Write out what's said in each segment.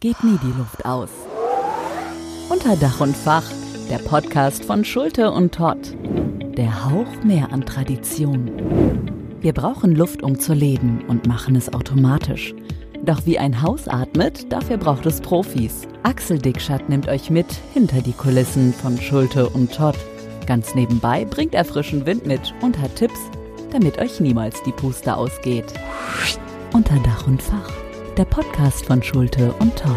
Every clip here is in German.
geht nie die Luft aus. Unter Dach und Fach, der Podcast von Schulte und Todd. Der Hauch mehr an Tradition. Wir brauchen Luft, um zu leben und machen es automatisch. Doch wie ein Haus atmet, dafür braucht es Profis. Axel Dickschat nimmt euch mit hinter die Kulissen von Schulte und Todd. Ganz nebenbei bringt er frischen Wind mit und hat Tipps, damit euch niemals die Puste ausgeht. Unter Dach und Fach, der Podcast von Schulte und Todd.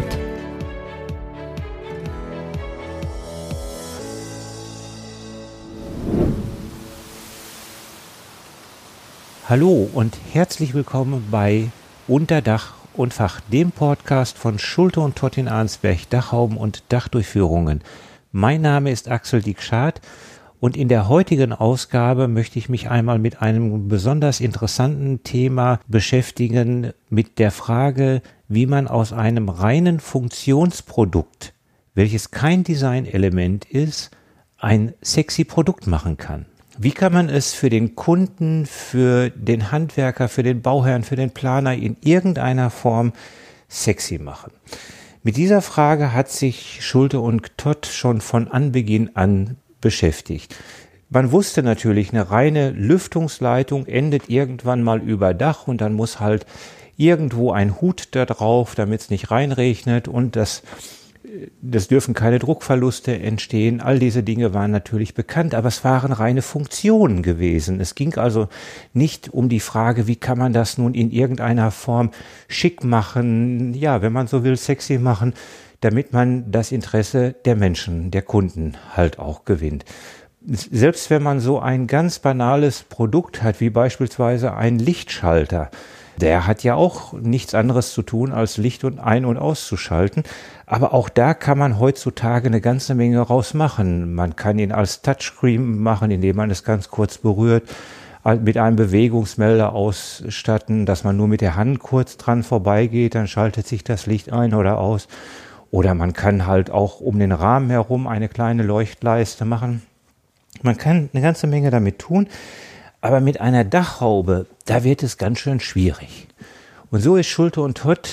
Hallo und herzlich willkommen bei Unter Dach und Fach, dem Podcast von Schulte und Todd in Arnsberg, Dachhauben und Dachdurchführungen. Mein Name ist Axel Dickschad und in der heutigen Ausgabe möchte ich mich einmal mit einem besonders interessanten Thema beschäftigen, mit der Frage, wie man aus einem reinen Funktionsprodukt, welches kein Designelement ist, ein sexy Produkt machen kann. Wie kann man es für den Kunden, für den Handwerker, für den Bauherrn, für den Planer in irgendeiner Form sexy machen? Mit dieser Frage hat sich Schulte und Todd schon von Anbeginn an beschäftigt. Man wusste natürlich, eine reine Lüftungsleitung endet irgendwann mal über Dach und dann muss halt irgendwo ein Hut da drauf, damit es nicht reinregnet und das das dürfen keine Druckverluste entstehen. All diese Dinge waren natürlich bekannt, aber es waren reine Funktionen gewesen. Es ging also nicht um die Frage, wie kann man das nun in irgendeiner Form schick machen, ja, wenn man so will, sexy machen damit man das Interesse der Menschen, der Kunden halt auch gewinnt. Selbst wenn man so ein ganz banales Produkt hat, wie beispielsweise ein Lichtschalter, der hat ja auch nichts anderes zu tun, als Licht und ein- und auszuschalten. Aber auch da kann man heutzutage eine ganze Menge rausmachen. Man kann ihn als Touchscreen machen, indem man es ganz kurz berührt mit einem Bewegungsmelder ausstatten, dass man nur mit der Hand kurz dran vorbeigeht, dann schaltet sich das Licht ein oder aus. Oder man kann halt auch um den Rahmen herum eine kleine Leuchtleiste machen. Man kann eine ganze Menge damit tun, aber mit einer Dachhaube, da wird es ganz schön schwierig. Und so ist Schulte und Todd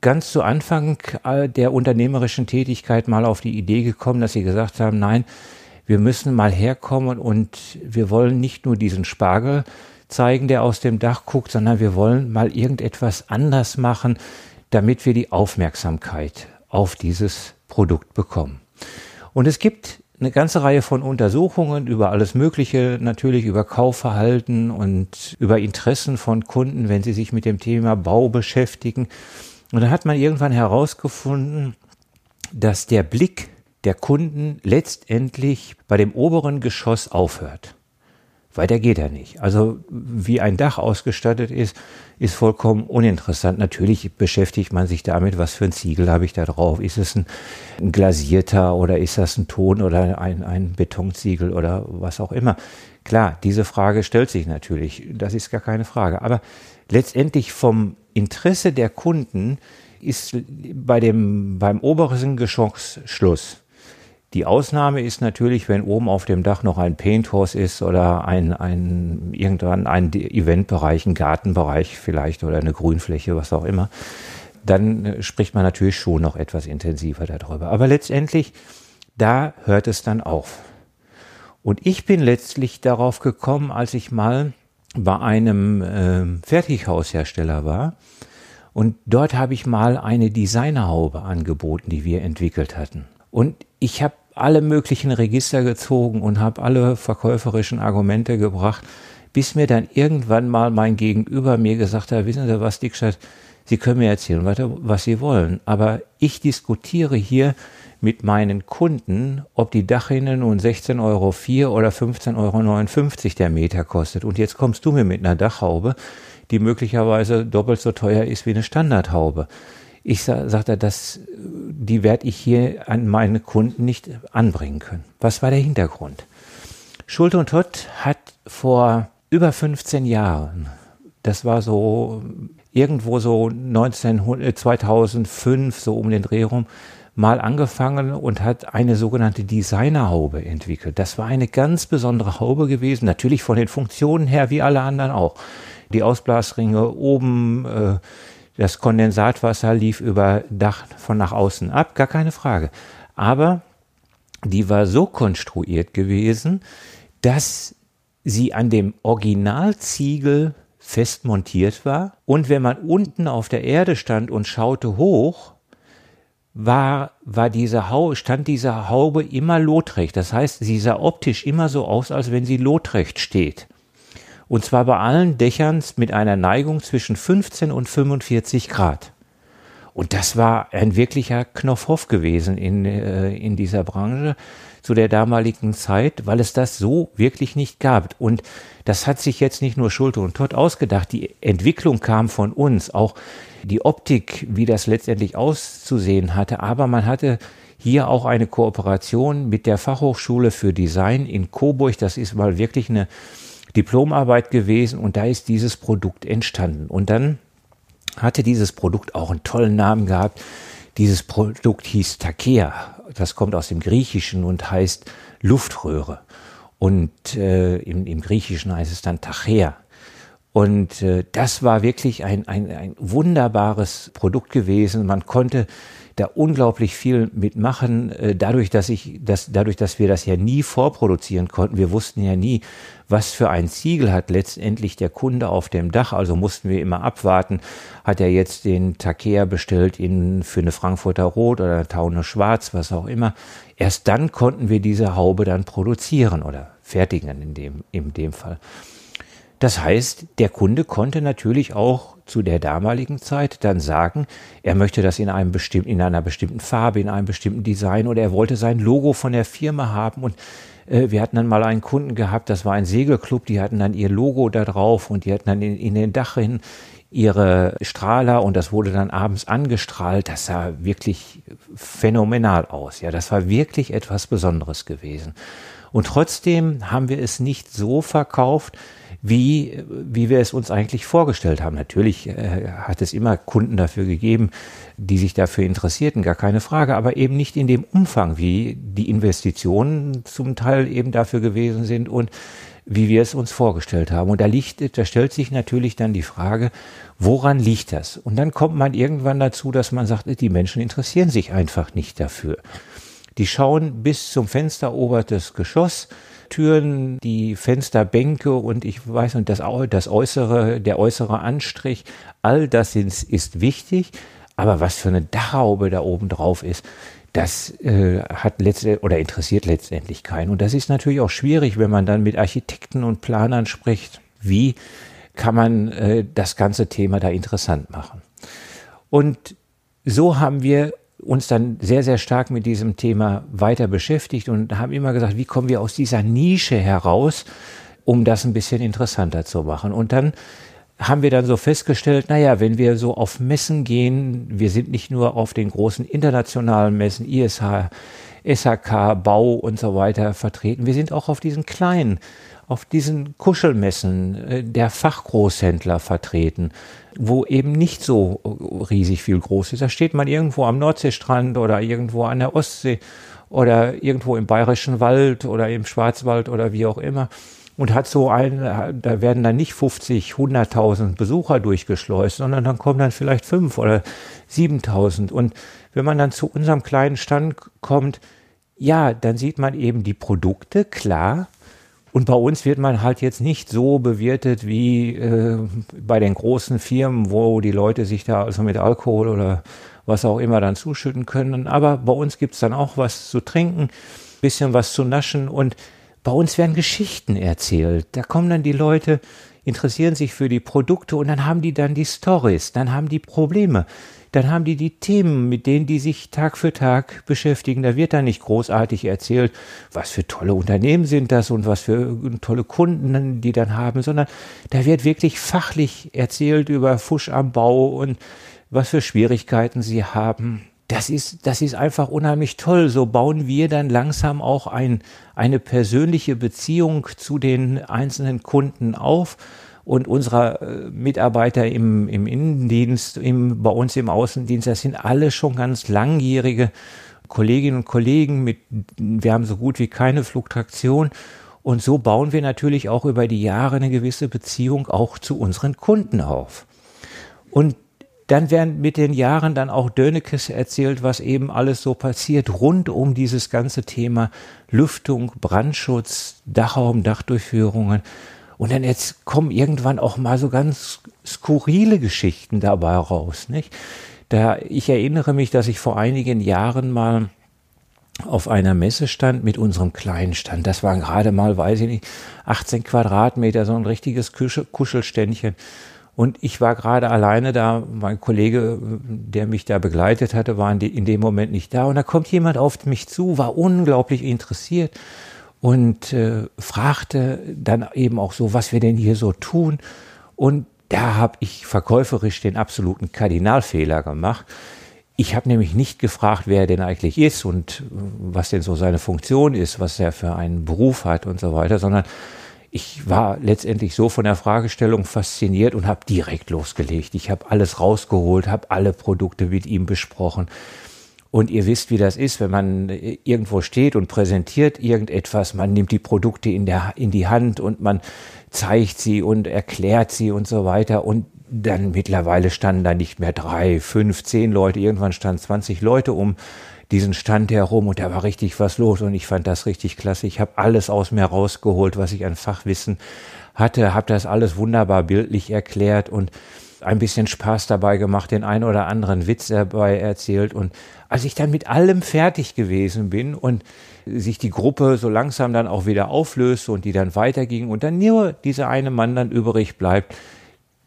ganz zu Anfang der unternehmerischen Tätigkeit mal auf die Idee gekommen, dass sie gesagt haben, nein, wir müssen mal herkommen und wir wollen nicht nur diesen Spargel zeigen, der aus dem Dach guckt, sondern wir wollen mal irgendetwas anders machen, damit wir die Aufmerksamkeit auf dieses Produkt bekommen. Und es gibt eine ganze Reihe von Untersuchungen über alles Mögliche, natürlich über Kaufverhalten und über Interessen von Kunden, wenn sie sich mit dem Thema Bau beschäftigen. Und da hat man irgendwann herausgefunden, dass der Blick der Kunden letztendlich bei dem oberen Geschoss aufhört. Weiter geht er nicht. Also wie ein Dach ausgestattet ist, ist vollkommen uninteressant. Natürlich beschäftigt man sich damit, was für ein Ziegel habe ich da drauf. Ist es ein, ein glasierter oder ist das ein Ton oder ein, ein Betonziegel oder was auch immer. Klar, diese Frage stellt sich natürlich. Das ist gar keine Frage. Aber letztendlich vom Interesse der Kunden ist bei dem, beim oberen Geschoss Schluss. Die Ausnahme ist natürlich, wenn oben auf dem Dach noch ein Painthouse ist oder ein, ein irgendwann ein Eventbereich, ein Gartenbereich vielleicht oder eine Grünfläche, was auch immer, dann äh, spricht man natürlich schon noch etwas intensiver darüber. Aber letztendlich, da hört es dann auf. Und ich bin letztlich darauf gekommen, als ich mal bei einem äh, Fertighaushersteller war. Und dort habe ich mal eine Designerhaube angeboten, die wir entwickelt hatten. Und ich habe alle möglichen Register gezogen und habe alle verkäuferischen Argumente gebracht, bis mir dann irgendwann mal mein Gegenüber mir gesagt hat, wissen Sie was, Dickstadt, Sie können mir erzählen, was Sie wollen, aber ich diskutiere hier mit meinen Kunden, ob die Dachrinne nun 16,04 Euro oder 15,59 Euro der Meter kostet. Und jetzt kommst du mir mit einer Dachhaube, die möglicherweise doppelt so teuer ist wie eine Standardhaube. Ich sa sagte, das, die werde ich hier an meine Kunden nicht anbringen können. Was war der Hintergrund? Schulte und Todd hat vor über 15 Jahren, das war so irgendwo so 19, 2005, so um den Dreh rum, mal angefangen und hat eine sogenannte Designerhaube entwickelt. Das war eine ganz besondere Haube gewesen, natürlich von den Funktionen her wie alle anderen auch. Die Ausblasringe oben, äh, Das Kondensatwasser lief über Dach von nach außen ab, gar keine Frage. Aber die war so konstruiert gewesen, dass sie an dem Originalziegel fest montiert war. Und wenn man unten auf der Erde stand und schaute hoch, war, war diese Haube, stand diese Haube immer lotrecht. Das heißt, sie sah optisch immer so aus, als wenn sie lotrecht steht. Und zwar bei allen Dächern mit einer Neigung zwischen 15 und 45 Grad. Und das war ein wirklicher Knopfhoff gewesen in, äh, in dieser Branche zu der damaligen Zeit, weil es das so wirklich nicht gab. Und das hat sich jetzt nicht nur Schulte und Todd ausgedacht. Die Entwicklung kam von uns, auch die Optik, wie das letztendlich auszusehen hatte. Aber man hatte hier auch eine Kooperation mit der Fachhochschule für Design in Coburg. Das ist mal wirklich eine Diplomarbeit gewesen und da ist dieses Produkt entstanden. Und dann hatte dieses Produkt auch einen tollen Namen gehabt. Dieses Produkt hieß Takea das kommt aus dem Griechischen und heißt Luftröhre. Und äh, im, im Griechischen heißt es dann Tachea. Und äh, das war wirklich ein, ein, ein wunderbares Produkt gewesen. Man konnte da unglaublich viel mitmachen, äh, dadurch, dass ich, dass, dadurch, dass wir das ja nie vorproduzieren konnten. Wir wussten ja nie, was für ein Ziegel hat letztendlich der Kunde auf dem Dach. Also mussten wir immer abwarten. Hat er jetzt den Takea bestellt in, für eine Frankfurter Rot oder Taune Schwarz, was auch immer. Erst dann konnten wir diese Haube dann produzieren oder fertigen in dem, in dem Fall. Das heißt, der Kunde konnte natürlich auch zu der damaligen Zeit dann sagen, er möchte das in einem bestimmten, in einer bestimmten Farbe, in einem bestimmten Design oder er wollte sein Logo von der Firma haben und äh, wir hatten dann mal einen Kunden gehabt, das war ein Segelclub, die hatten dann ihr Logo da drauf und die hatten dann in, in den Dachen ihre Strahler und das wurde dann abends angestrahlt. Das sah wirklich phänomenal aus. Ja, das war wirklich etwas Besonderes gewesen. Und trotzdem haben wir es nicht so verkauft, wie, wie wir es uns eigentlich vorgestellt haben. Natürlich äh, hat es immer Kunden dafür gegeben, die sich dafür interessierten, gar keine Frage, aber eben nicht in dem Umfang, wie die Investitionen zum Teil eben dafür gewesen sind und wie wir es uns vorgestellt haben. Und da liegt, da stellt sich natürlich dann die Frage, woran liegt das? Und dann kommt man irgendwann dazu, dass man sagt, die Menschen interessieren sich einfach nicht dafür. Die schauen bis zum Fenster obertes Geschoss, Türen, die Fensterbänke und ich weiß und das, das äußere, der äußere Anstrich, all das ist, ist wichtig. Aber was für eine Dachhaube da oben drauf ist, das äh, hat letztendlich oder interessiert letztendlich keinen. Und das ist natürlich auch schwierig, wenn man dann mit Architekten und Planern spricht. Wie kann man äh, das ganze Thema da interessant machen? Und so haben wir uns dann sehr, sehr stark mit diesem Thema weiter beschäftigt und haben immer gesagt, wie kommen wir aus dieser Nische heraus, um das ein bisschen interessanter zu machen. Und dann haben wir dann so festgestellt, naja, wenn wir so auf Messen gehen, wir sind nicht nur auf den großen internationalen Messen, ISH, SHK, Bau und so weiter vertreten, wir sind auch auf diesen kleinen auf diesen Kuschelmessen äh, der Fachgroßhändler vertreten, wo eben nicht so riesig viel groß ist. Da steht man irgendwo am Nordseestrand oder irgendwo an der Ostsee oder irgendwo im Bayerischen Wald oder im Schwarzwald oder wie auch immer und hat so ein, da werden dann nicht 50, 100.000 Besucher durchgeschleust, sondern dann kommen dann vielleicht fünf oder 7.000. Und wenn man dann zu unserem kleinen Stand kommt, ja, dann sieht man eben die Produkte, klar, und bei uns wird man halt jetzt nicht so bewirtet wie äh, bei den großen Firmen, wo die Leute sich da also mit Alkohol oder was auch immer dann zuschütten können. Aber bei uns gibt's dann auch was zu trinken, bisschen was zu naschen und bei uns werden Geschichten erzählt. Da kommen dann die Leute, interessieren sich für die Produkte und dann haben die dann die Stories, dann haben die Probleme dann haben die die Themen, mit denen die sich Tag für Tag beschäftigen. Da wird dann nicht großartig erzählt, was für tolle Unternehmen sind das und was für tolle Kunden die dann haben, sondern da wird wirklich fachlich erzählt über Fusch am Bau und was für Schwierigkeiten sie haben. Das ist, das ist einfach unheimlich toll. So bauen wir dann langsam auch ein, eine persönliche Beziehung zu den einzelnen Kunden auf und unserer äh, Mitarbeiter im, im Innendienst, im, bei uns im Außendienst, das sind alle schon ganz langjährige Kolleginnen und Kollegen mit, wir haben so gut wie keine Fluktuation. Und so bauen wir natürlich auch über die Jahre eine gewisse Beziehung auch zu unseren Kunden auf. Und dann werden mit den Jahren dann auch Dönekes erzählt, was eben alles so passiert rund um dieses ganze Thema Lüftung, Brandschutz, Dachraum, Dachdurchführungen. Und dann jetzt kommen irgendwann auch mal so ganz skurrile Geschichten dabei raus, nicht? Da, ich erinnere mich, dass ich vor einigen Jahren mal auf einer Messe stand mit unserem kleinen Stand. Das waren gerade mal, weiß ich nicht, 18 Quadratmeter, so ein richtiges Kuschelständchen. Und ich war gerade alleine da. Mein Kollege, der mich da begleitet hatte, war in, dem Moment nicht da. Und da kommt jemand auf mich zu, war unglaublich interessiert und äh, fragte dann eben auch so, was wir denn hier so tun. Und da habe ich verkäuferisch den absoluten Kardinalfehler gemacht. Ich habe nämlich nicht gefragt, wer er denn eigentlich ist und was denn so seine Funktion ist, was er für einen Beruf hat und so weiter, sondern ich war letztendlich so von der Fragestellung fasziniert und habe direkt losgelegt. Ich habe alles rausgeholt, habe alle Produkte mit ihm besprochen. Und ihr wisst, wie das ist, wenn man irgendwo steht und präsentiert irgendetwas, man nimmt die Produkte in, der, in die Hand und man zeigt sie und erklärt sie und so weiter. Und dann mittlerweile standen da nicht mehr drei, fünf, zehn Leute, irgendwann standen 20 Leute um diesen Stand herum und da war richtig was los und ich fand das richtig klasse. Ich habe alles aus mir rausgeholt, was ich an Fachwissen hatte, habe das alles wunderbar bildlich erklärt und ein bisschen Spaß dabei gemacht, den einen oder anderen Witz dabei erzählt und als ich dann mit allem fertig gewesen bin und sich die Gruppe so langsam dann auch wieder auflöste und die dann weiterging und dann nur dieser eine Mann dann übrig bleibt,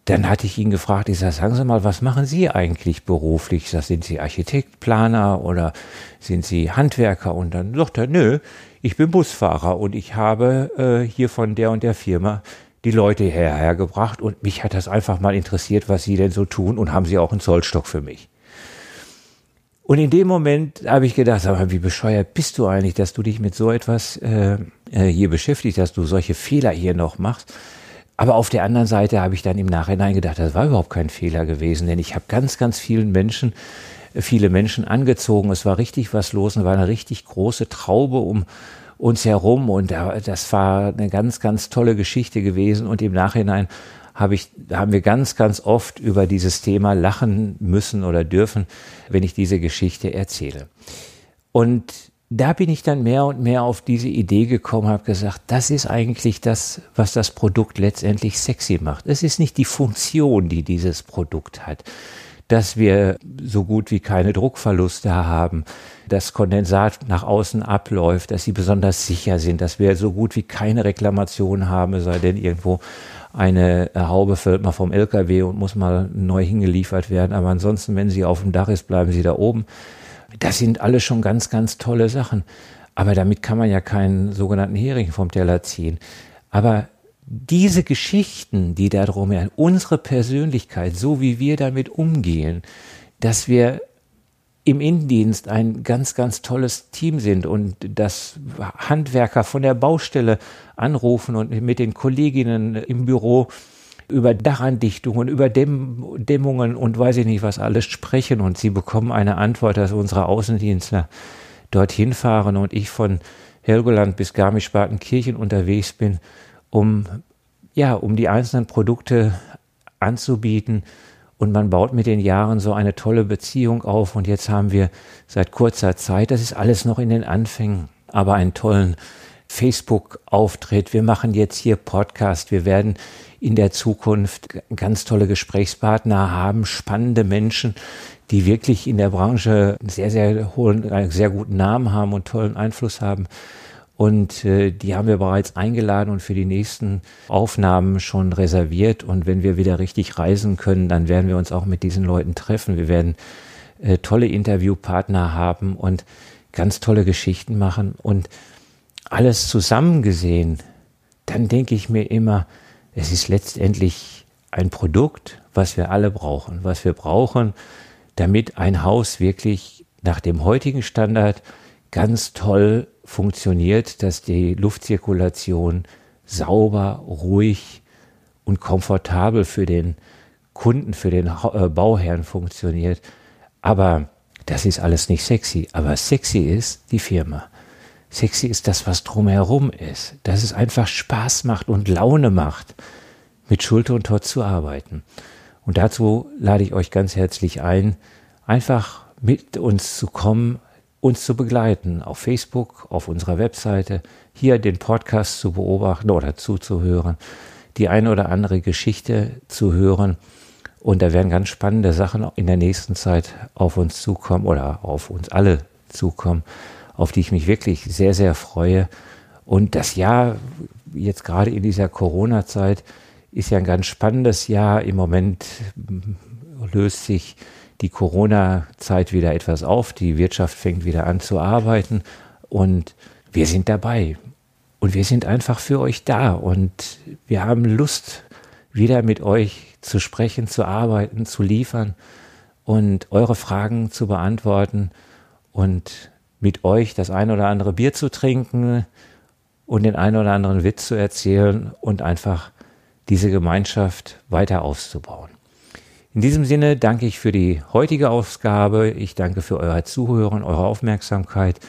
dann hatte ich ihn gefragt, ich sage, sagen Sie mal, was machen Sie eigentlich beruflich? Ich sind Sie Architekt, Planer oder sind Sie Handwerker? Und dann sagt er, nö, ich bin Busfahrer und ich habe äh, hier von der und der Firma die Leute hierher gebracht und mich hat das einfach mal interessiert, was Sie denn so tun und haben Sie auch einen Zollstock für mich? Und in dem Moment habe ich gedacht, mal, wie bescheuert bist du eigentlich, dass du dich mit so etwas äh, äh hier beschäftigst, dass du solche Fehler hier noch machst. Aber auf der anderen Seite habe ich dann im Nachhinein gedacht, das war überhaupt kein Fehler gewesen, denn ich habe ganz, ganz vielen Menschen, äh, viele Menschen angezogen. Es war richtig was los und war eine richtig große Traube um uns herum und das war eine ganz, ganz tolle Geschichte gewesen und im Nachhinein habe ich, haben wir ganz, ganz oft über dieses Thema lachen müssen oder dürfen, wenn ich diese Geschichte erzähle. Und da bin ich dann mehr und mehr auf diese Idee gekommen, habe gesagt, das ist eigentlich das, was das Produkt letztendlich sexy macht. Es ist nicht die Funktion, die dieses Produkt hat, dass wir so gut wie keine Druckverluste haben, dass Kondensat nach außen abläuft, dass sie besonders sicher sind, dass wir so gut wie keine Reklamation haben, sei denn irgendwo eine Haube fällt mal vom LKW und muss mal neu hingeliefert werden. Aber ansonsten, wenn sie auf dem Dach ist, bleiben sie da oben. Das sind alles schon ganz, ganz tolle Sachen. Aber damit kann man ja keinen sogenannten Hering vom Teller ziehen. Aber diese Geschichten, die da drumherum, unsere Persönlichkeit, so wie wir damit umgehen, dass wir im Innendienst ein ganz, ganz tolles Team sind und dass Handwerker von der Baustelle anrufen und mit den Kolleginnen im Büro über Dachandichtungen, über Dämm Dämmungen und weiß ich nicht was alles sprechen und sie bekommen eine Antwort, dass unsere Außendienstler dorthin fahren und ich von Helgoland bis Garmisch-Partenkirchen unterwegs bin, um ja, um die einzelnen Produkte anzubieten und man baut mit den Jahren so eine tolle Beziehung auf und jetzt haben wir seit kurzer Zeit, das ist alles noch in den Anfängen, aber einen tollen Facebook-Auftritt. Wir machen jetzt hier Podcast. Wir werden in der Zukunft ganz tolle Gesprächspartner haben, spannende Menschen, die wirklich in der Branche sehr, sehr hohen, einen sehr guten Namen haben und tollen Einfluss haben. Und äh, die haben wir bereits eingeladen und für die nächsten Aufnahmen schon reserviert. Und wenn wir wieder richtig reisen können, dann werden wir uns auch mit diesen Leuten treffen. Wir werden äh, tolle Interviewpartner haben und ganz tolle Geschichten machen. Und alles zusammengesehen, dann denke ich mir immer, es ist letztendlich ein Produkt, was wir alle brauchen, was wir brauchen, damit ein Haus wirklich nach dem heutigen Standard ganz toll funktioniert, dass die Luftzirkulation sauber, ruhig und komfortabel für den Kunden, für den äh, Bauherrn funktioniert. Aber das ist alles nicht sexy. Aber sexy ist die Firma. Sexy ist das, was drumherum ist. Dass es einfach Spaß macht und Laune macht, mit Schulter und Tod zu arbeiten. Und dazu lade ich euch ganz herzlich ein, einfach mit uns zu kommen, uns zu begleiten auf Facebook, auf unserer Webseite, hier den Podcast zu beobachten oder zuzuhören, die eine oder andere Geschichte zu hören. Und da werden ganz spannende Sachen in der nächsten Zeit auf uns zukommen oder auf uns alle zukommen, auf die ich mich wirklich sehr, sehr freue. Und das Jahr, jetzt gerade in dieser Corona-Zeit, ist ja ein ganz spannendes Jahr. Im Moment löst sich die Corona-Zeit wieder etwas auf, die Wirtschaft fängt wieder an zu arbeiten und wir sind dabei. Und wir sind einfach für euch da und wir haben Lust, wieder mit euch zu sprechen, zu arbeiten, zu liefern und eure Fragen zu beantworten und mit euch das ein oder andere Bier zu trinken und den ein oder anderen Witz zu erzählen und einfach diese Gemeinschaft weiter auszubauen. In diesem Sinne danke ich für die heutige Ausgabe. Ich danke für euer Zuhören, eure Aufmerksamkeit.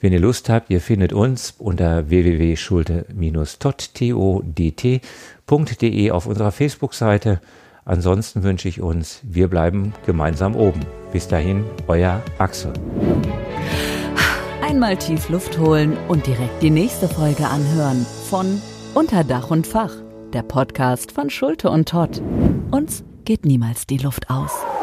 Wenn ihr Lust habt, ihr findet uns unter www.schulte-todt.de auf unserer Facebook-Seite. Ansonsten wünsche ich uns, wir bleiben gemeinsam oben. Bis dahin, euer Axel. Einmal tief Luft holen und direkt die nächste Folge anhören von Unter Dach und Fach, der Podcast von Schulte und Todd. Uns geht niemals die Luft aus.